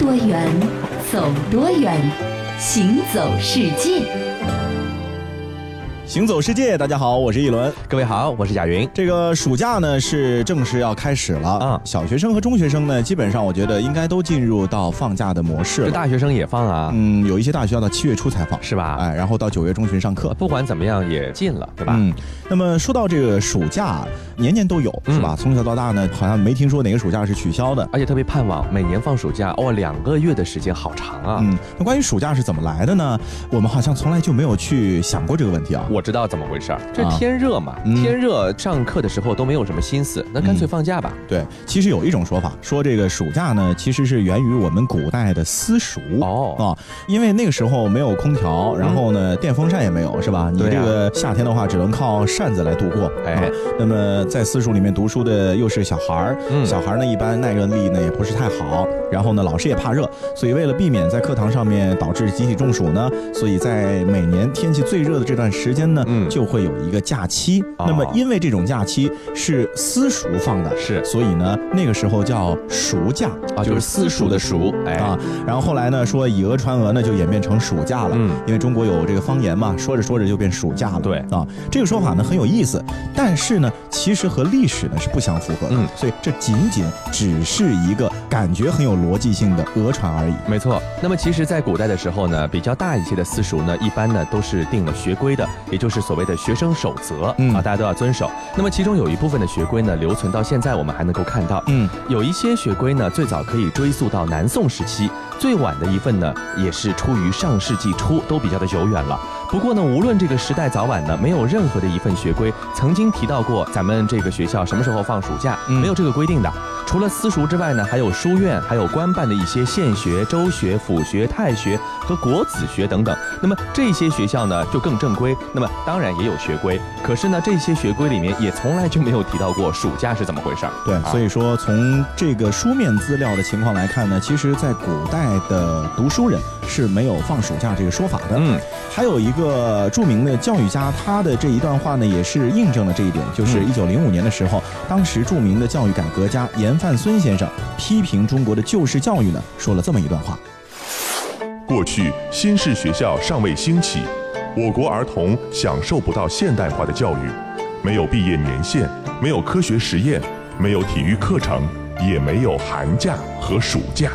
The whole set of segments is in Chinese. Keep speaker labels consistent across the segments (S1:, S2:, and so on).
S1: 多远，走多远，行走世界。
S2: 行走世界，大家好，我是一轮。
S3: 各位好，我是贾云。
S2: 这个暑假呢是正式要开始了啊，小学生和中学生呢，基本上我觉得应该都进入到放假的模式。
S3: 了大学生也放啊？
S2: 嗯，有一些大学要到七月初才放，
S3: 是吧？
S2: 哎，然后到九月中旬上课。
S3: 不管怎么样也近了，对吧？
S2: 嗯。那么说到这个暑假，年年都有，是吧？从小到大呢，好像没听说哪个暑假是取消的，
S3: 而且特别盼望每年放暑假哦，两个月的时间好长啊。嗯。
S2: 那关于暑假是怎么来的呢？我们好像从来就没有去想过这个问题啊。
S3: 我知道怎么回事儿。这天热嘛，天热上课的时候都没有什么心思，那干脆放假吧。
S2: 对，其实有一种说法，说这个暑假呢，其实是源于我们古代的私塾哦啊，因为那个时候没有空调，然后呢电风扇也没有，是吧？你这个夏天的话，只能靠扇子来度过。哎，那么在私塾里面读书的又是小孩儿，小孩儿呢一般耐热力呢也不是太好，然后呢老师也怕热，所以为了避免在课堂上面导致集体中暑呢，所以在每年天气最热的这段时间呢，就会有。一个假期，那么因为这种假期是私塾放的，
S3: 是，
S2: 所以呢，那个时候叫暑假
S3: 啊，就是私塾的暑，
S2: 哎。啊，然后后来呢，说以讹传讹呢，就演变成暑假了，嗯，因为中国有这个方言嘛，说着说着就变暑假了，
S3: 对。
S2: 啊，这个说法呢很有意思，但是呢，其实和历史呢是不相符合的，嗯，所以这仅仅只是一个感觉很有逻辑性的讹传而已，
S3: 没错。那么其实，在古代的时候呢，比较大一些的私塾呢，一般呢都是定了学规的，也就是所谓的学生。守则嗯啊，大家都要遵守。那么其中有一部分的学规呢，留存到现在，我们还能够看到。嗯，有一些学规呢，最早可以追溯到南宋时期，最晚的一份呢，也是出于上世纪初，都比较的久远了。不过呢，无论这个时代早晚呢，没有任何的一份学规曾经提到过咱们这个学校什么时候放暑假，没有这个规定的。除了私塾之外呢，还有书院，还有官办的一些县学、州学、府学、太学和国子学等等。那么这些学校呢，就更正规。那么当然也有学规，可是呢，这些学规里面也从来就没有提到过暑假是怎么回事儿。
S2: 对，所以说从这个书面资料的情况来看呢，其实在古代的读书人是没有放暑假这个说法的。嗯，还有一个著名的教育家，他的这一段话呢，也是印证了这一点。就是一九零五年的时候，当时著名的教育改革家严。范孙先生批评中国的旧式教育呢，说了这么一段话：
S4: 过去新式学校尚未兴起，我国儿童享受不到现代化的教育，没有毕业年限，没有科学实验，没有体育课程，也没有寒假和暑假。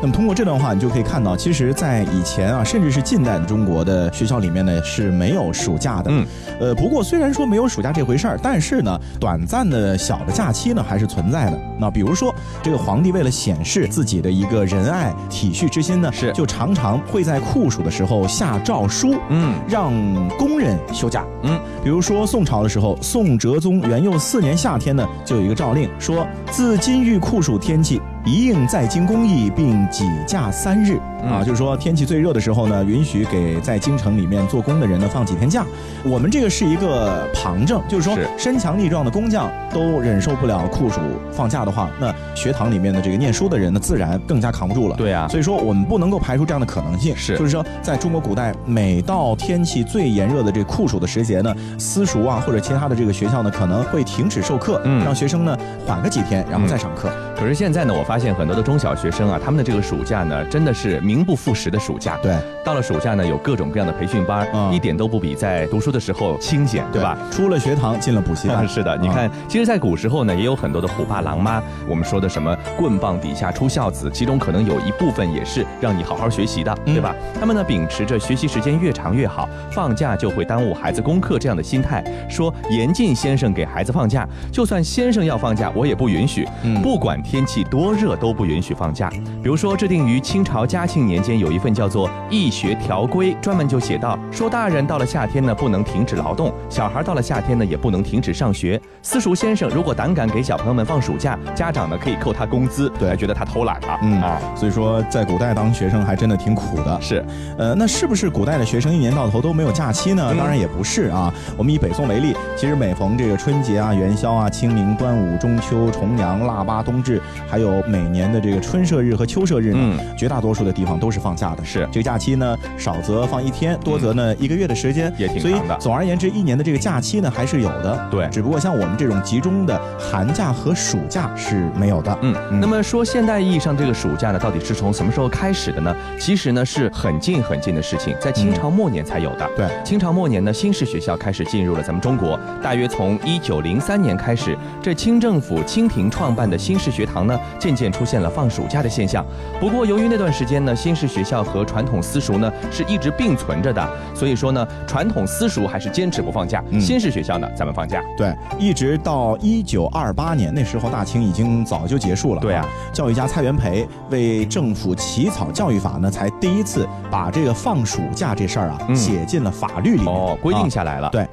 S2: 那么通过这段话，你就可以看到，其实，在以前啊，甚至是近代的中国的学校里面呢，是没有暑假的。嗯，呃，不过虽然说没有暑假这回事儿，但是呢，短暂的小的假期呢，还是存在的。那比如说，这个皇帝为了显示自己的一个仁爱体恤之心呢，
S3: 是
S2: 就常常会在酷暑的时候下诏书，嗯，让工人休假。嗯，比如说宋朝的时候，宋哲宗元佑四年夏天呢，就有一个诏令说，自今遇酷暑天气。一应在京工艺，并几假三日啊，就是说天气最热的时候呢，允许给在京城里面做工的人呢放几天假。我们这个是一个旁证，就是说身强力壮的工匠都忍受不了酷暑放假的话，那学堂里面的这个念书的人呢，自然更加扛不住了。
S3: 对啊，
S2: 所以说我们不能够排除这样的可能性。
S3: 是，
S2: 就是说在中国古代，每到天气最炎热的这酷暑的时节呢，私塾啊或者其他的这个学校呢，可能会停止授课，让学生呢缓个几天，然后再上课。
S3: 可是现在呢，我发现很多的中小学生啊，他们的这个暑假呢，真的是名不副实的暑假。
S2: 对，
S3: 到了暑假呢，有各种各样的培训班，一点都不比在读书的时候清闲，对吧？
S2: 出了学堂，进了补习班。
S3: 是的，你看，其实，在古时候呢，也有很多的虎爸狼妈，我们说的什么棍棒底下出孝子，其中可能有一部分也是让你好好学习的，对吧？他们呢，秉持着学习时间越长越好，放假就会耽误孩子功课这样的心态，说严禁先生给孩子放假，就算先生要放假，我也不允许，不管天气多热。都不允许放假。比如说，制定于清朝嘉庆年间，有一份叫做《义学条规》，专门就写到说，大人到了夏天呢，不能停止劳动；小孩到了夏天呢，也不能停止上学。私塾先生如果胆敢给小朋友们放暑假，家长呢可以扣他工资，对，觉得他偷懒了。嗯啊，
S2: 所以说在古代当学生还真的挺苦的。
S3: 是，
S2: 呃，那是不是古代的学生一年到头都没有假期呢？当然也不是啊。我们以北宋为例，其实每逢这个春节啊、元宵啊、清明、端午、中秋、重阳、腊八、冬至日，还有每年的这个春社日和秋社日呢，绝大多数的地方都是放假的。
S3: 是
S2: 这个假期呢，少则放一天，多则呢一个月的时间，
S3: 也挺
S2: 长的。总而言之，一年的这个假期呢还是有的。
S3: 对，
S2: 只不过像我们这种集中的寒假和暑假是没有的。
S3: 嗯，那么说现代意义上这个暑假呢，到底是从什么时候开始的呢？其实呢是很近很近的事情，在清朝末年才有的。
S2: 对，
S3: 清朝末年呢，新式学校开始进入了咱们中国，大约从一九零三年开始，这清政府清廷创办的新式学堂呢，渐渐出现了放暑假的现象。不过由于那段时间呢，新式学校和传统私塾呢是一直并存着的，所以说呢，传统私塾还是坚持不放假，新式学校呢咱们放假。
S2: 对，一直到一九二八年，那时候大清已经早就结束了。
S3: 对啊，
S2: 教育家蔡元培为政府起草教育法呢，才第一次把这个放暑假这事儿啊写进了法律里面，
S3: 哦，规定下来了。
S2: 对。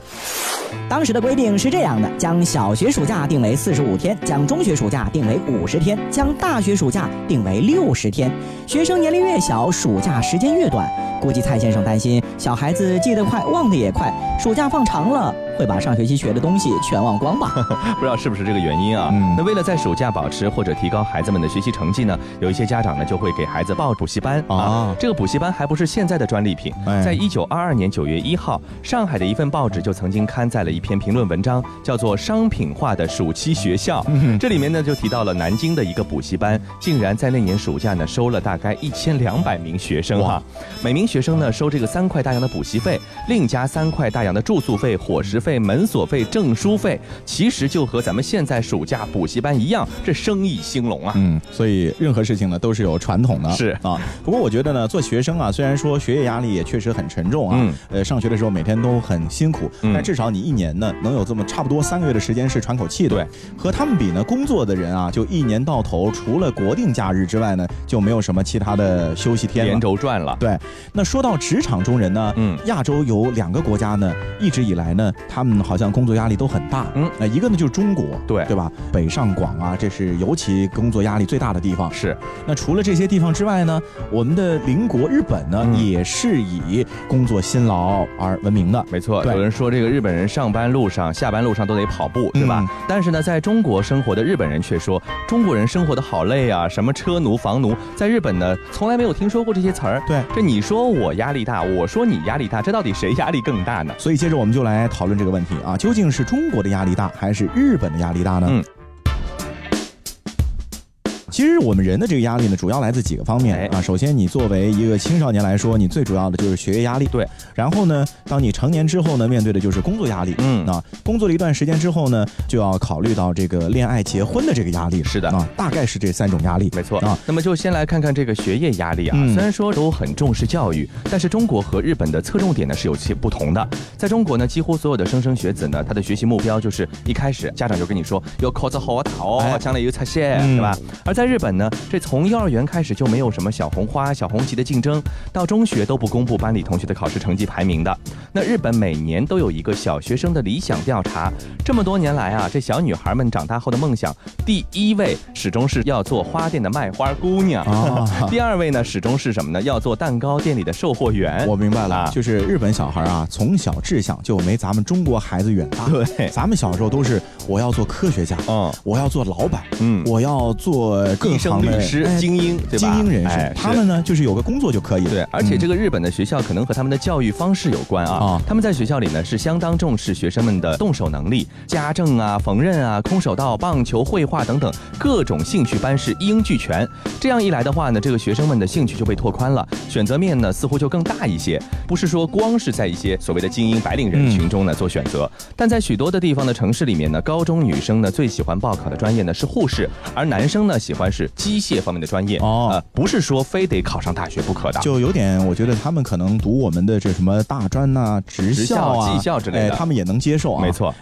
S5: 当时的规定是这样的：将小学暑假定为四十五天，将中学暑假定为五十天，将大学暑假定为六十天。学生年龄越小，暑假时间越短。估计蔡先生担心小孩子记得快，忘得也快，暑假放长了。会把上学期学的东西全忘光吧？
S3: 不知道是不是这个原因啊？那为了在暑假保持或者提高孩子们的学习成绩呢，有一些家长呢就会给孩子报补习班啊。这个补习班还不是现在的专利品。在一九二二年九月一号，上海的一份报纸就曾经刊载了一篇评论文章，叫做《商品化的暑期学校》。这里面呢就提到了南京的一个补习班，竟然在那年暑假呢收了大概一千两百名学生哈。每名学生呢收这个三块大洋的补习费，另加三块大洋的住宿费、伙食。费、门锁费、证书费，其实就和咱们现在暑假补习班一样，这生意兴隆啊。
S2: 嗯，所以任何事情呢都是有传统的。
S3: 是
S2: 啊，不过我觉得呢，做学生啊，虽然说学业压力也确实很沉重啊，呃，上学的时候每天都很辛苦，但至少你一年呢能有这么差不多三个月的时间是喘口气的。
S3: 对，
S2: 和他们比呢，工作的人啊，就一年到头除了国定假日之外呢，就没有什么其他的休息天
S3: 连轴转了。
S2: 对，那说到职场中人呢，嗯，亚洲有两个国家呢，一直以来呢。他们好像工作压力都很大，嗯，那一个呢就是中国，
S3: 对
S2: 对吧？北上广啊，这是尤其工作压力最大的地方。
S3: 是。
S2: 那除了这些地方之外呢，我们的邻国日本呢，也是以工作辛劳而闻名的。
S3: 没错，有人说这个日本人上班路上、下班路上都得跑步，对吧？但是呢，在中国生活的日本人却说，中国人生活的好累啊，什么车奴、房奴，在日本呢，从来没有听说过这些词儿。
S2: 对，
S3: 这你说我压力大，我说你压力大，这到底谁压力更大呢？
S2: 所以接着我们就来讨论这个这个问题啊，究竟是中国的压力大，还是日本的压力大呢？其实我们人的这个压力呢，主要来自几个方面啊。首先，你作为一个青少年来说，你最主要的就是学业压力。
S3: 对。
S2: 然后呢，当你成年之后呢，面对的就是工作压力。嗯。啊，工作了一段时间之后呢，就要考虑到这个恋爱、结婚的这个压力。
S3: 是的。啊，
S2: 大概是这三种压力。
S3: 没错。啊，那么就先来看看这个学业压力啊。虽然说都很重视教育，但是中国和日本的侧重点呢是有些不同的。在中国呢，几乎所有的莘莘学子呢，他的学习目标就是一开始家长就跟你说要考得好哦，将来有出息，对吧？而在日本呢，这从幼儿园开始就没有什么小红花、小红旗的竞争，到中学都不公布班里同学的考试成绩排名的。那日本每年都有一个小学生的理想调查，这么多年来啊，这小女孩们长大后的梦想，第一位始终是要做花店的卖花姑娘，第二位呢始终是什么呢？要做蛋糕店里的售货员。
S2: 我明白了，就是日本小孩啊，从小志向就没咱们中国孩子远大。
S3: 对，
S2: 咱们小时候都是我要做科学家，嗯，我要做老板，嗯，我要做各行
S3: 律师。精英对
S2: 吧？精英人士，他们呢就是有个工作就可以了。
S3: 对，而且这个日本的学校可能和他们的教育方式有关啊。他们在学校里呢是相当重视学生们的动手能力，家政啊、缝纫啊、空手道、棒球、绘画等等各种兴趣班是一应俱全。这样一来的话呢，这个学生们的兴趣就被拓宽了，选择面呢似乎就更大一些。不是说光是在一些所谓的精英白领人群中呢做选择，但在许多的地方的城市里面呢，高中女生呢最喜欢报考的专业呢是护士，而男生呢喜欢是机械。方面的专业哦，不是说非得考上大学不可的，
S2: 就有点，我觉得他们可能读我们的这什么大专呐、职校
S3: 啊、技校之类的，
S2: 他们也能接受啊，
S3: 没错。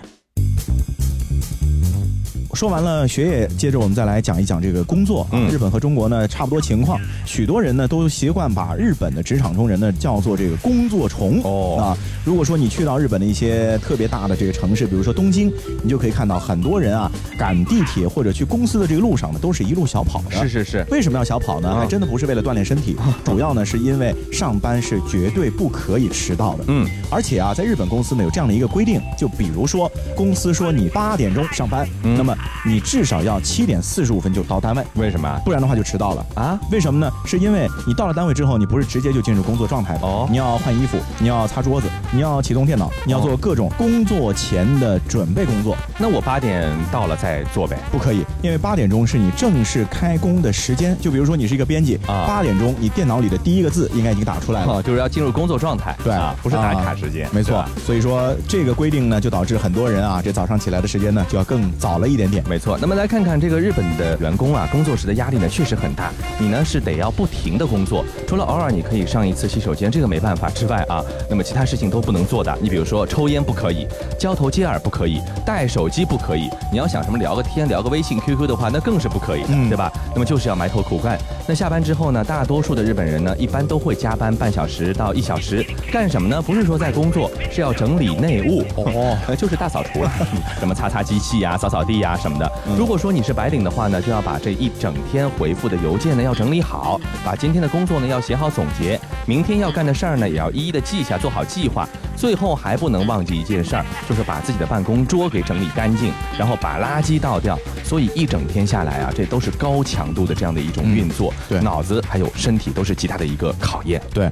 S2: 说完了学业，接着我们再来讲一讲这个工作。嗯，日本和中国呢差不多情况，许多人呢都习惯把日本的职场中人呢叫做这个工作虫。哦啊，如果说你去到日本的一些特别大的这个城市，比如说东京，你就可以看到很多人啊赶地铁或者去公司的这个路上呢，都是一路小跑的。
S3: 是是是，
S2: 为什么要小跑呢？还真的不是为了锻炼身体，主要呢是因为上班是绝对不可以迟到的。嗯，而且啊，在日本公司呢有这样的一个规定，就比如说公司说你八点钟上班，那么你至少要七点四十五分就到单位。
S3: 为什么？
S2: 不然的话就迟到了啊？为什么呢？是因为你到了单位之后，你不是直接就进入工作状态的哦，你要换衣服，你要擦桌子，你要启动电脑，你要做各种工作前的准备工作。
S3: 那我八点到了再做呗？
S2: 不可以，因为八点钟是你正式开工的时间。就比如说你是一个编辑啊，八点钟你电脑里的第一个字应该已经打出来了，
S3: 就是要进入工作状态。
S2: 对啊，
S3: 不是打卡时间。
S2: 没错，所以说这个规定呢，就导致很多人啊，这早上起来的时间呢就要更早了一点点。
S3: 没错。那么来看看这个日本的员工啊，工作时的压力呢确实很大。你呢是得要不停的工作，除了偶尔你可以上一次洗手间，这个没办法之外啊，那么其他事情都不能做的。你比如说抽烟不可以，交头接耳不可以，带手机不可以。你要想什么聊个天、聊个微信、QQ 的话，那更是不可以的，对吧？那么就是要埋头苦干。那下班之后呢，大多数的日本人呢，一般都会加班半小时到一小时，干什么呢？不是说在工作，是要整理内务哦，就是大扫除了，什么擦擦机器呀、扫扫地呀什么的。如果说你是白领的话呢，就要把这一整天回复的邮件呢要整理好，把今天的工作呢要写好总结，明天要干的事儿呢也要一一的记下，做好计划。最后还不能忘记一件事儿，就是把自己的办公桌给整理干净，然后把垃圾倒掉。所以一整天下来啊，这都是高强度的这样的一种运作，
S2: 对
S3: 脑子还有身体都是极大的一个考验。
S2: 对。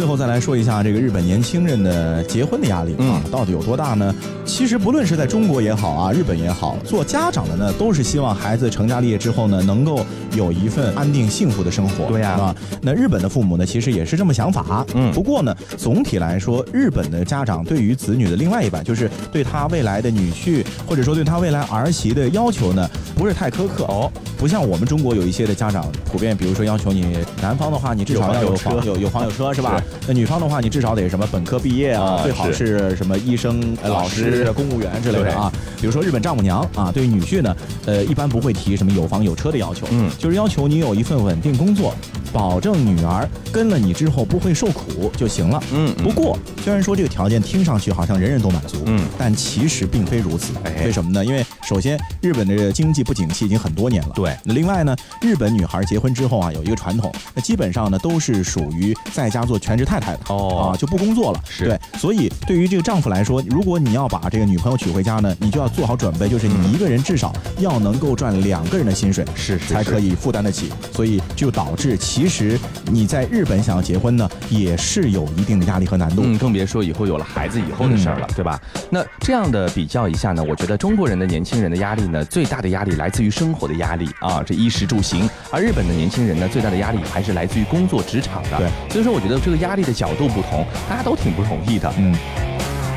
S2: 最后再来说一下这个日本年轻人的结婚的压力啊，到底有多大呢？其实不论是在中国也好啊，日本也好，做家长的呢，都是希望孩子成家立业之后呢，能够有一份安定幸福的生活。
S3: 对呀，
S2: 啊，那日本的父母呢，其实也是这么想法。嗯，不过呢，总体来说，日本的家长对于子女的另外一半，就是对他未来的女婿或者说对他未来儿媳的要求呢，不是太苛刻哦。不像我们中国有一些的家长普遍，比如说要求你男方的话，你至少要有房有有房有车是吧？那女方的话，你至少得什么本科毕业啊，最好是什么医生、老师、公务员之类的啊。比如说日本丈母娘啊，对女婿呢，呃，一般不会提什么有房有车的要求，嗯，就是要求你有一份稳定工作。保证女儿跟了你之后不会受苦就行了。嗯，不过虽然说这个条件听上去好像人人都满足，嗯，但其实并非如此。为什么呢？因为首先日本的经济不景气已经很多年了。
S3: 对。
S2: 那另外呢，日本女孩结婚之后啊，有一个传统，那基本上呢都是属于在家做全职太太的。哦。啊，就不工作了。
S3: 是。
S2: 对。所以对于这个丈夫来说，如果你要把这个女朋友娶回家呢，你就要做好准备，就是你一个人至少要能够赚两个人的薪水，
S3: 是
S2: 才可以负担得起。所以就导致其。实你在日本想要结婚呢，也是有一定的压力和难度。
S3: 嗯，更别说以后有了孩子以后的事儿了，对吧？那这样的比较一下呢，我觉得中国人的年轻人的压力呢，最大的压力来自于生活的压力啊，这衣食住行；而日本的年轻人呢，最大的压力还是来自于工作职场的。
S2: 对，
S3: 所以说我觉得这个压力的角度不同，大家都挺不容易的。嗯。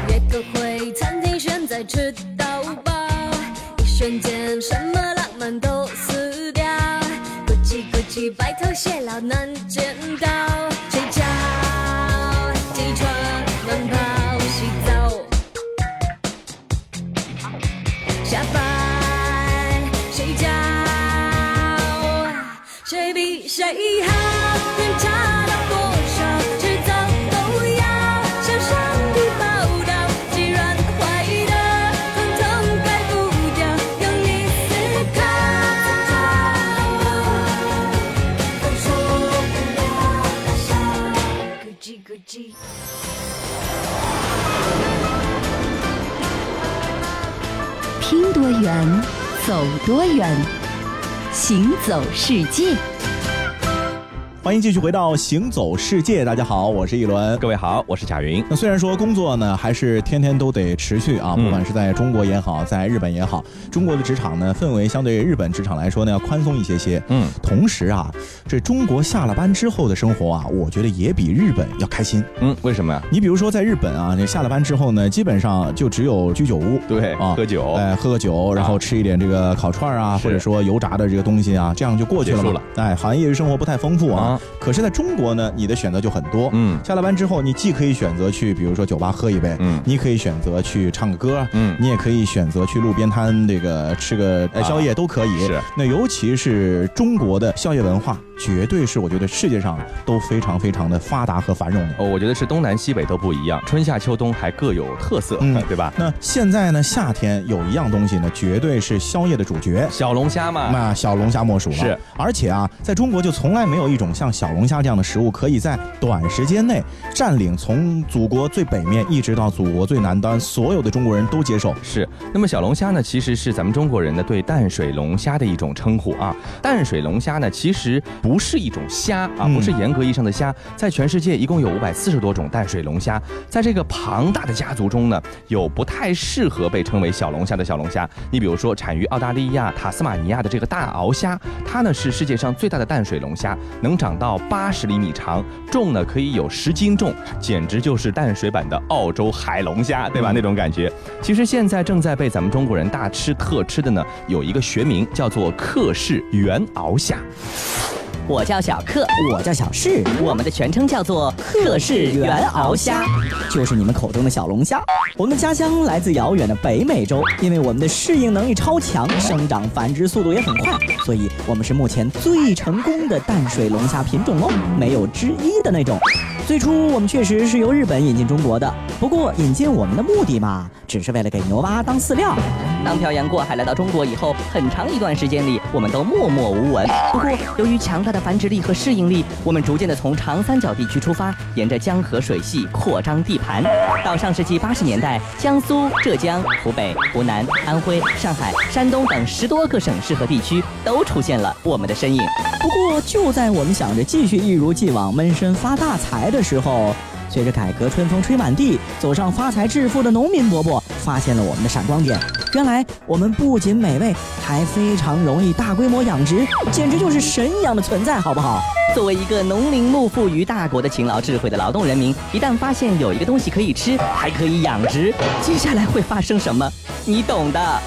S3: 约个会，餐厅选在吃到饱，一瞬间什么浪漫都死掉。白头偕老难
S1: 多远，行走世界。
S2: 欢迎继续回到《行走世界》，大家好，我是一轮，
S3: 各位好，我是贾云。
S2: 那虽然说工作呢，还是天天都得持续啊，不管是在中国也好，在日本也好，中国的职场呢，氛围相对日本职场来说呢，要宽松一些些。嗯，同时啊，这中国下了班之后的生活啊，我觉得也比日本要开心。
S3: 嗯，为什么呀？
S2: 你比如说在日本啊，你下了班之后呢，基本上就只有居酒屋，
S3: 对啊，喝酒，
S2: 哎，喝个酒，然后吃一点这个烤串啊，或者说油炸的这个东西啊，这样就过去了。
S3: 了，
S2: 哎，好像业余生活不太丰富啊。可是在中国呢，你的选择就很多。嗯，下了班之后，你既可以选择去，比如说酒吧喝一杯，嗯，你可以选择去唱个歌，嗯，你也可以选择去路边摊这个吃个宵夜都可以。
S3: 是。
S2: 那尤其是中国的宵夜文化。绝对是我觉得世界上都非常非常的发达和繁荣的。
S3: 哦，我觉得是东南西北都不一样，春夏秋冬还各有特色，嗯，对吧？
S2: 那现在呢，夏天有一样东西呢，绝对是宵夜的主角，
S3: 小龙虾嘛。
S2: 那小龙虾莫属了。
S3: 是，
S2: 而且啊，在中国就从来没有一种像小龙虾这样的食物，可以在短时间内占领从祖国最北面一直到祖国最南端，所有的中国人都接受。
S3: 是。那么小龙虾呢，其实是咱们中国人呢对淡水龙虾的一种称呼啊。淡水龙虾呢，其实不是一种虾啊，不是严格意义上的虾。在全世界一共有五百四十多种淡水龙虾，在这个庞大的家族中呢，有不太适合被称为小龙虾的小龙虾。你比如说，产于澳大利亚塔斯马尼亚的这个大鳌虾，它呢是世界上最大的淡水龙虾，能长到八十厘米长，重呢可以有十斤重，简直就是淡水版的澳洲海龙虾，对吧？那种感觉。其实现在正在被咱们中国人大吃特吃的呢，有一个学名叫做克氏原鳌虾。
S6: 我叫小克，
S5: 我叫小世，
S6: 我们的全称叫做克氏原螯虾，
S5: 就是你们口中的小龙虾。我们的家乡来自遥远的北美洲，因为我们的适应能力超强，生长繁殖速度也很快，所以我们是目前最成功的淡水龙虾品种哦，没有之一的那种。最初我们确实是由日本引进中国的，不过引进我们的目的嘛，只是为了给牛蛙当饲料。
S6: 当漂洋过海来到中国以后，很长一段时间里，我们都默默无闻。不过由于强大的繁殖力和适应力，我们逐渐的从长三角地区出发，沿着江河水系扩张地盘。到上世纪八十年代，江苏、浙江、湖北、湖南、安徽、上海、山东等十多个省市和地区都出现了我们的身影。
S5: 不过就在我们想着继续一如既往闷声发大财。的时候，随着改革春风吹满地，走上发财致富的农民伯伯发现了我们的闪光点。原来我们不仅美味，还非常容易大规模养殖，简直就是神一样的存在，好不好？
S6: 作为一个农林牧副于大国的勤劳智慧的劳动人民，一旦发现有一个东西可以吃，还可以养殖，接下来会发生什么？你懂的。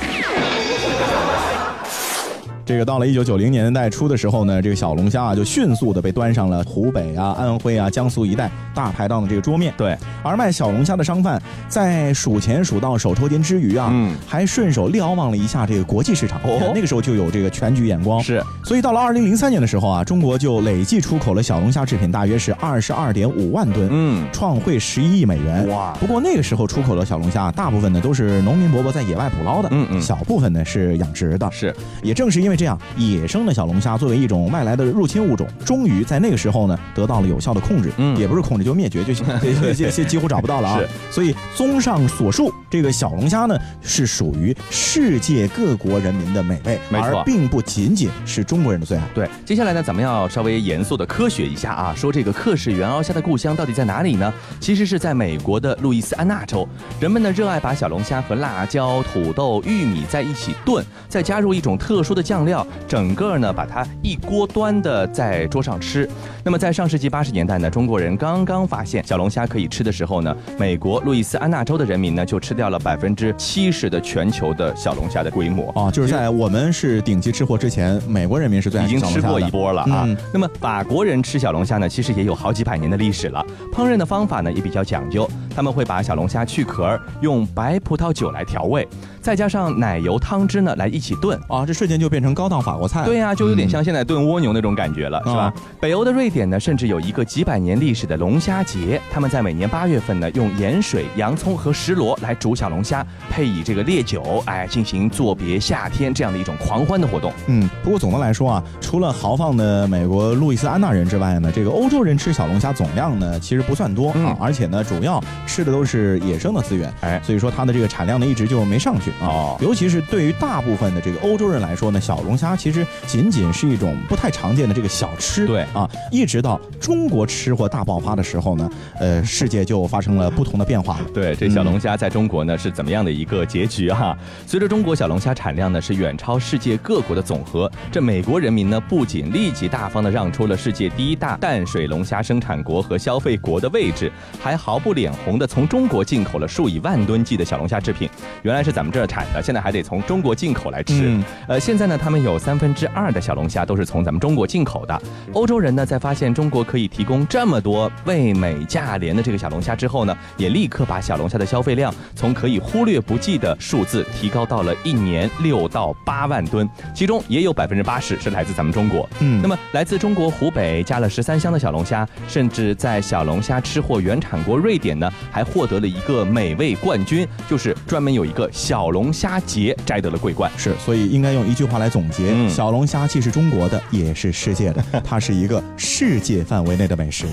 S2: 这个到了一九九零年代初的时候呢，这个小龙虾啊就迅速的被端上了湖北啊、安徽啊、江苏一带大排档的这个桌面。
S3: 对，
S2: 而卖小龙虾的商贩在数钱数到手抽筋之余啊，嗯，还顺手瞭望了一下这个国际市场。哦，那个时候就有这个全局眼光。
S3: 是，
S2: 所以到了二零零三年的时候啊，中国就累计出口了小龙虾制品大约是二十二点五万吨，嗯，创汇十一亿美元。哇！不过那个时候出口的小龙虾大部分呢都是农民伯伯在野外捕捞的，嗯嗯，小部分呢是养殖的。
S3: 是，
S2: 也正是因为。这样，野生的小龙虾作为一种外来的入侵物种，终于在那个时候呢得到了有效的控制。嗯，也不是控制，就灭绝就行，这些几乎找不到了啊。所以，综上所述，这个小龙虾呢是属于世界各国人民的美味，而并不仅仅是中国人的最爱。
S3: 对，接下来呢，咱们要稍微严肃的科学一下啊，说这个克氏原鳌虾的故乡到底在哪里呢？其实是在美国的路易斯安那州。人们呢热爱把小龙虾和辣椒、土豆、玉米在一起炖，再加入一种特殊的酱。料整个呢，把它一锅端的在桌上吃。那么在上世纪八十年代呢，中国人刚刚发现小龙虾可以吃的时候呢，美国路易斯安那州的人民呢就吃掉了百分之七十的全球的小龙虾的规模
S2: 啊。就是在我们是顶级吃货之前，美国人民是最
S3: 已经吃过一波了啊。那么法国人吃小龙虾呢，其实也有好几百年的历史了。烹饪的方法呢也比较讲究，他们会把小龙虾去壳，用白葡萄酒来调味，再加上奶油汤汁呢来一起炖
S2: 啊，这瞬间就变成高档法国菜。
S3: 对呀，就有点像现在炖蜗牛那种感觉了，是吧？北欧的瑞典。呢，甚至有一个几百年历史的龙虾节，他们在每年八月份呢，用盐水、洋葱和石螺来煮小龙虾，配以这个烈酒，哎，进行作别夏天这样的一种狂欢的活动。
S2: 嗯，不过总的来说啊，除了豪放的美国路易斯安那人之外呢，这个欧洲人吃小龙虾总量呢其实不算多啊，而且呢，主要吃的都是野生的资源，哎，所以说它的这个产量呢一直就没上去啊。尤其是对于大部分的这个欧洲人来说呢，小龙虾其实仅仅是一种不太常见的这个小吃。
S3: 对
S2: 啊，一。直到中国吃货大爆发的时候呢，呃，世界就发生了不同的变化了。
S3: 对，这小龙虾在中国呢是怎么样的一个结局哈？随着中国小龙虾产量呢是远超世界各国的总和，这美国人民呢不仅立即大方的让出了世界第一大淡水龙虾生产国和消费国的位置，还毫不脸红的从中国进口了数以万吨计的小龙虾制品，原来是咱们这儿产的，现在还得从中国进口来吃。呃，现在呢，他们有三分之二的小龙虾都是从咱们中国进口的。欧洲人呢，在发现中国可以提供这么多味美价廉的这个小龙虾之后呢，也立刻把小龙虾的消费量从可以忽略不计的数字提高到了一年六到八万吨，其中也有百分之八十是来自咱们中国。嗯，那么来自中国湖北加了十三箱的小龙虾，甚至在小龙虾吃货原产国瑞典呢，还获得了一个美味冠军，就是专门有一个小龙虾节摘得了桂冠。
S2: 是，所以应该用一句话来总结：小龙虾既是中国的，也是世界的，它是一个世界范围内的美食。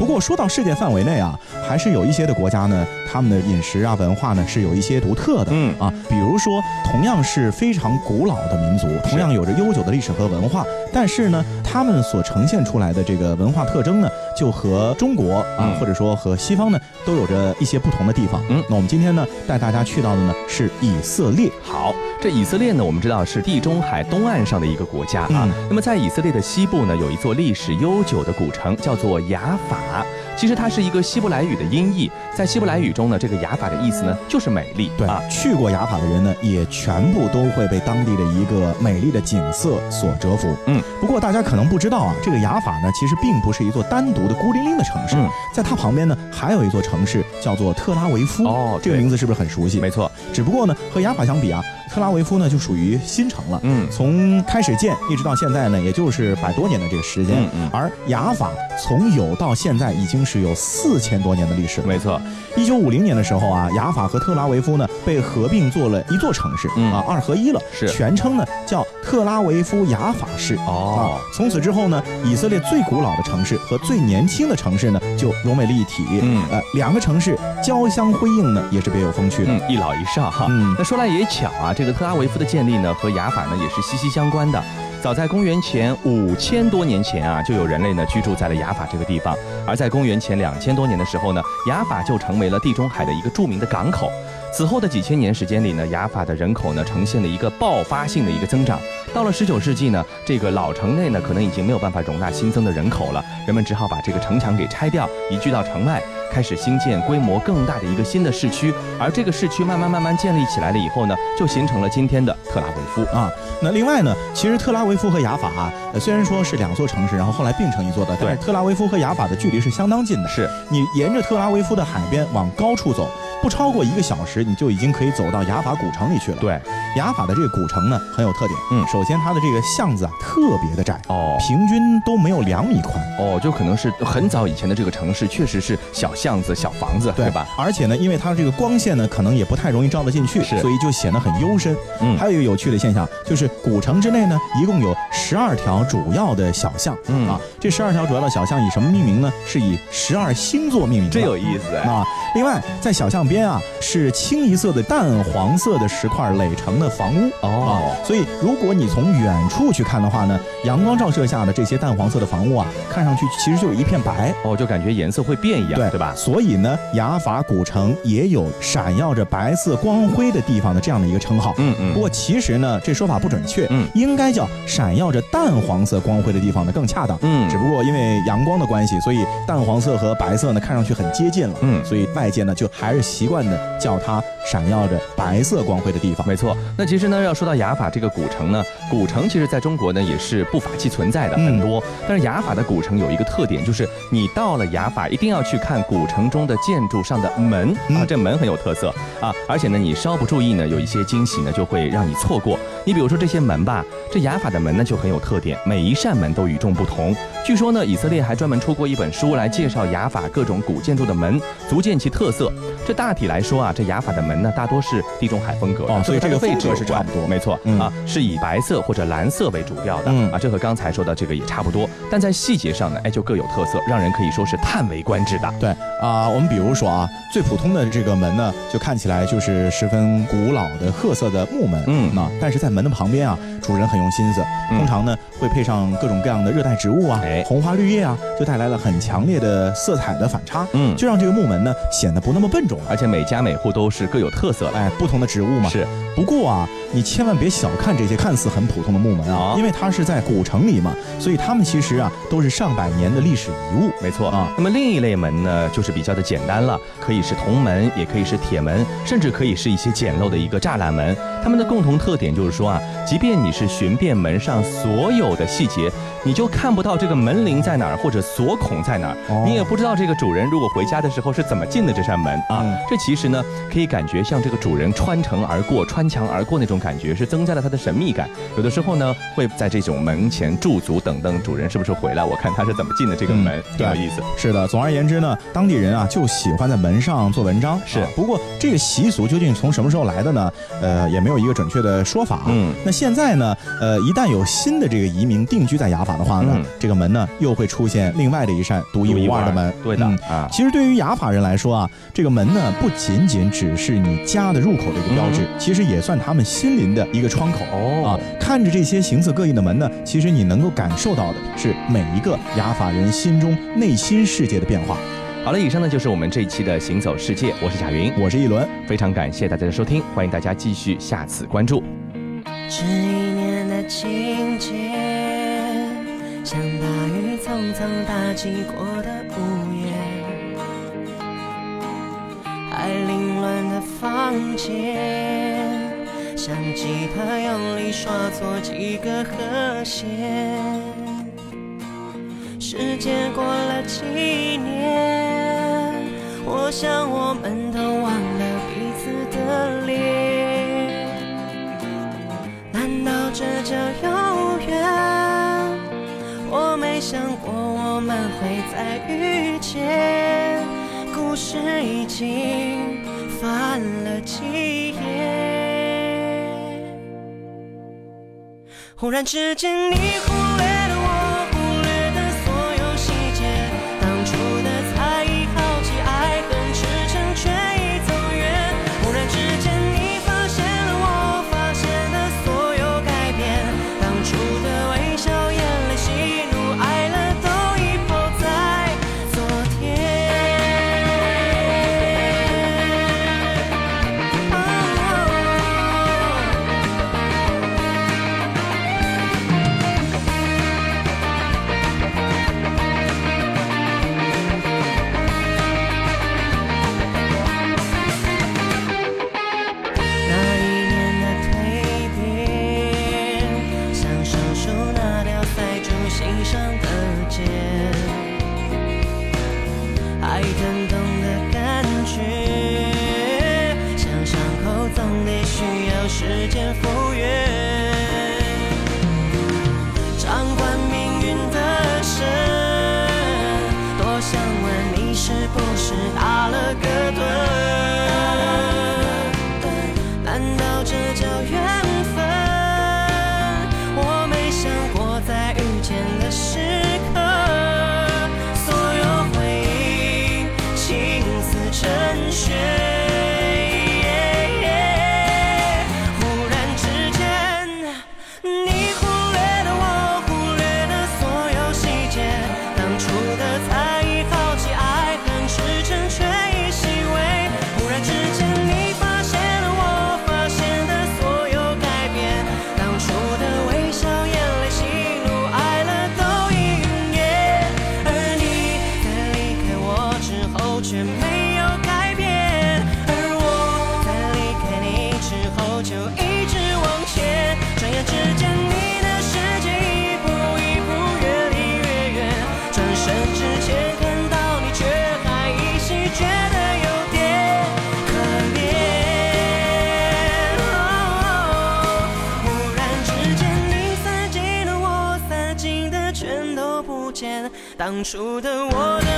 S2: 不过说到世界范围内啊，还是有一些的国家呢，他们的饮食啊文化呢是有一些独特的。嗯啊，比如说同样是非常古老的民族，同样有着悠久的历史和文化，但是呢，他们所呈现出来的这个文化特征呢，就和中国啊，或者说和西方呢，都有着一些不同的地方。嗯，那我们今天呢，带大家去到的呢是以色列。
S3: 好，这以色列呢，我们知道是地中海东岸上的一个国家啊。那么在以色列的西部呢，有一座历史悠久的古城，叫做雅法。其实它是一个希伯来语的音译，在希伯来语中呢，这个雅法的意思呢就是美丽。
S2: 对啊，去过雅法的人呢，也全部都会被当地的一个美丽的景色所折服。嗯，不过大家可能不知道啊，这个雅法呢，其实并不是一座单独的孤零零的城市。嗯，在它旁边呢，还有一座城市叫做特拉维夫。哦，这个名字是不是很熟悉？
S3: 没错，
S2: 只不过呢，和雅法相比啊。特拉维夫呢，就属于新城了。嗯，从开始建一直到现在呢，也就是百多年的这个时间。嗯嗯，而雅法从有到现在已经是有四千多年的历史。
S3: 没错，
S2: 一九五零年的时候啊，雅法和特拉维夫呢被合并做了一座城市，啊，二合一了。
S3: 是，
S2: 全称呢叫特拉维夫雅法市。哦，从此之后呢，以色列最古老的城市和最年轻的城市呢就融为了一体。嗯，呃，两个城市交相辉映呢，也是别有风趣的。
S3: 一老一少哈。嗯，那说来也巧啊。这个特拉维夫的建立呢，和雅法呢也是息息相关的。早在公元前五千多年前啊，就有人类呢居住在了雅法这个地方。而在公元前两千多年的时候呢，雅法就成为了地中海的一个著名的港口。此后的几千年时间里呢，雅法的人口呢呈现了一个爆发性的一个增长。到了十九世纪呢，这个老城内呢可能已经没有办法容纳新增的人口了，人们只好把这个城墙给拆掉，移居到城外。开始兴建规模更大的一个新的市区，而这个市区慢慢慢慢建立起来了以后呢，就形成了今天的特拉维夫啊。
S2: 那另外呢，其实特拉维夫和雅法啊，虽然说是两座城市，然后后来并成一座的，但是特拉维夫和雅法的距离是相当近的。
S3: 是
S2: 你沿着特拉维夫的海边往高处走。不超过一个小时，你就已经可以走到雅法古城里去了。
S3: 对，
S2: 雅法的这个古城呢很有特点。嗯，首先它的这个巷子啊特别的窄哦，平均都没有两米宽
S3: 哦，就可能是很早以前的这个城市确实是小巷子、小房子，对吧？
S2: 而且呢，因为它的这个光线呢可能也不太容易照得进去，所以就显得很幽深。嗯，还有一个有趣的现象就是古城之内呢一共有十二条主要的小巷。嗯啊，这十二条主要的小巷以什么命名呢？是以十二星座命名。
S3: 真有意思啊！
S2: 另外在小巷。边啊是清一色的淡黄色的石块垒成的房屋哦，所以如果你从远处去看的话呢，阳光照射下的这些淡黄色的房屋啊，看上去其实就有一片白
S3: 哦，就感觉颜色会变一样，对对吧？
S2: 所以呢，雅法古城也有闪耀着白色光辉的地方的这样的一个称号。嗯嗯。不过其实呢，这说法不准确，嗯，应该叫闪耀着淡黄色光辉的地方呢更恰当。嗯，只不过因为阳光的关系，所以淡黄色和白色呢看上去很接近了。嗯，所以外界呢就还是。习惯的叫它闪耀着白色光辉的地方，
S3: 没错。那其实呢，要说到雅法这个古城呢，古城其实在中国呢也是不法器存在的很多。但是雅法的古城有一个特点，就是你到了雅法一定要去看古城中的建筑上的门啊，这门很有特色啊。而且呢，你稍不注意呢，有一些惊喜呢就会让你错过。你比如说这些门吧，这雅法的门呢就很有特点，每一扇门都与众不同。据说呢，以色列还专门出过一本书来介绍雅法各种古建筑的门，足见其特色。这大体来说啊，这雅法的门呢，大多是地中海风格，
S2: 所以这个
S3: 位置
S2: 是差不多，
S3: 没错啊，是以白色或者蓝色为主调的啊，这和刚才说的这个也差不多，但在细节上呢，哎，就各有特色，让人可以说是叹为观止的。
S2: 对啊，我们比如说啊，最普通的这个门呢，就看起来就是十分古老的褐色的木门，嗯，那但是在门的旁边啊，主人很用心思，通常呢会配上各种各样的热带植物啊，哎。红花绿叶啊，就带来了很强烈的色彩的反差，嗯，就让这个木门呢显得不那么笨重，
S3: 而且。且每家每户都是各有特色，
S2: 哎，不同的植物嘛。
S3: 是。
S2: 不过啊，你千万别小看这些看似很普通的木门啊，因为它是在古城里嘛，所以它们其实啊都是上百年的历史遗物。
S3: 没错啊。那么另一类门呢，就是比较的简单了，可以是铜门，也可以是铁门，甚至可以是一些简陋的一个栅栏门。它们的共同特点就是说啊，即便你是寻遍门上所有的细节，你就看不到这个门铃在哪儿或者锁孔在哪儿，你也不知道这个主人如果回家的时候是怎么进的这扇门啊。这其实呢，可以感觉像这个主人穿城而过穿。墙而过那种感觉是增加了它的神秘感。有的时候呢，会在这种门前驻足，等等主人是不是回来，我看他是怎么进的这个门，挺有意思。
S2: 是的，总而言之呢，当地人啊就喜欢在门上做文章。
S3: 是，
S2: 不过这个习俗究竟从什么时候来的呢？呃，也没有一个准确的说法。嗯，那现在呢，呃，一旦有新的这个移民定居在雅法的话呢，这个门呢又会出现另外的一扇独一无二的门。
S3: 对的啊，
S2: 其实对于雅法人来说啊，这个门呢不仅仅只是你家的入口的一个标志，其实。也算他们心灵的一个窗口哦啊！看着这些形色各异的门呢，其实你能够感受到的是每一个雅法人心中内心世界的变化。
S3: 好了，以上呢就是我们这一期的行走世界，我是贾云，
S2: 我是一轮，
S3: 非常感谢大家的收听，欢迎大家继续下次关注。
S7: 这一年的情节，像大雨匆匆打击过房间，像吉他用力刷错几个和弦。时间过了几年，我想我们都忘了彼此的脸。难道这叫永远？我没想过我们会再遇见。故事已经翻了几页，忽然之间你当初的我的。